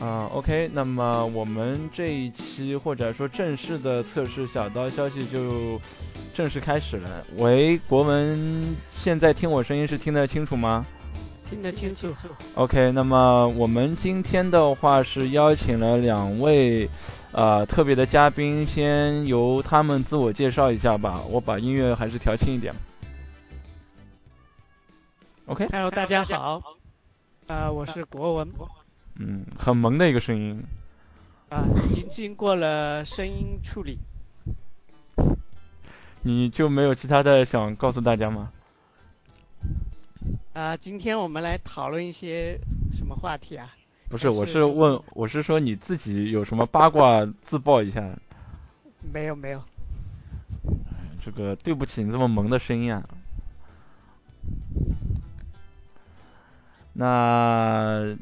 啊，OK，那么我们这一期或者说正式的测试小刀消息就正式开始了。喂，国文，现在听我声音是听得清楚吗？听得清楚。OK，那么我们今天的话是邀请了两位呃特别的嘉宾，先由他们自我介绍一下吧。我把音乐还是调轻一点。OK，Hello，大家好，啊，我是国文。嗯，很萌的一个声音。啊，已经经过了声音处理。你就没有其他的想告诉大家吗？啊，今天我们来讨论一些什么话题啊？不是，我是问，我是说你自己有什么八卦自曝一下。没有没有。这个对不起，你这么萌的声音啊。那。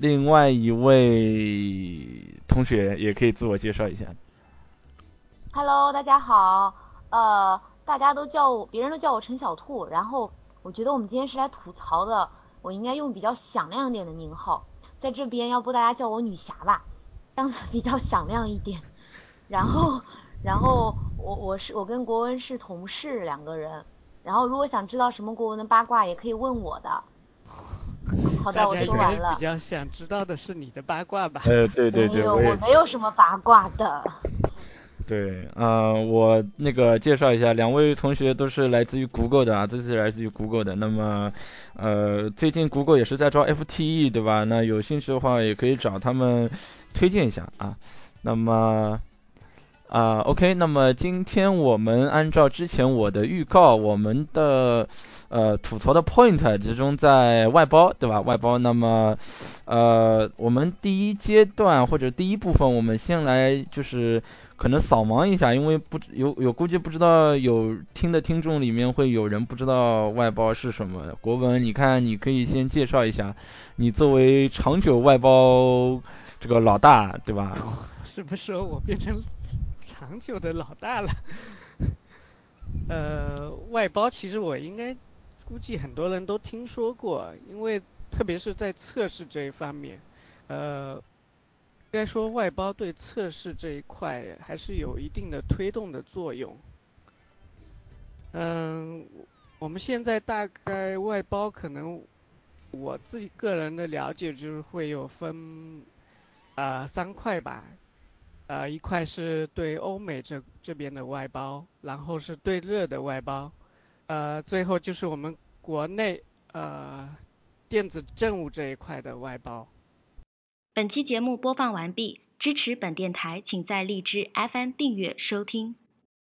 另外一位同学也可以自我介绍一下。Hello，大家好，呃，大家都叫我，别人都叫我陈小兔，然后我觉得我们今天是来吐槽的，我应该用比较响亮一点的名号，在这边，要不大家叫我女侠吧，这样子比较响亮一点。然后，然后我我是我跟国文是同事两个人，然后如果想知道什么国文的八卦，也可以问我的。好的，我说完了。比较想知道的是你的八卦吧？呃，对对对，我没有什么八卦的。对，嗯，我那个介绍一下，两位同学都是来自于 Google 的啊，都是来自于 Google 的。那么，呃，最近 Google 也是在招 FTE，对吧？那有兴趣的话，也可以找他们推荐一下啊。那么，啊，OK，那么今天我们按照之前我的预告，我们的。呃，吐槽的 point 集中在外包，对吧？外包，那么，呃，我们第一阶段或者第一部分，我们先来就是可能扫盲一下，因为不有有估计不知道有听的听众里面会有人不知道外包是什么。国文，你看你可以先介绍一下，你作为长久外包这个老大，对吧？是不是我变成长久的老大了？呃，外包其实我应该。估计很多人都听说过，因为特别是在测试这一方面，呃，应该说外包对测试这一块还是有一定的推动的作用。嗯，我们现在大概外包可能我自己个人的了解就是会有分啊三块吧，呃一块是对欧美这这边的外包，然后是对热的外包。呃，最后就是我们国内呃电子政务这一块的外包。本期节目播放完毕，支持本电台，请在荔枝 FM 订阅收听。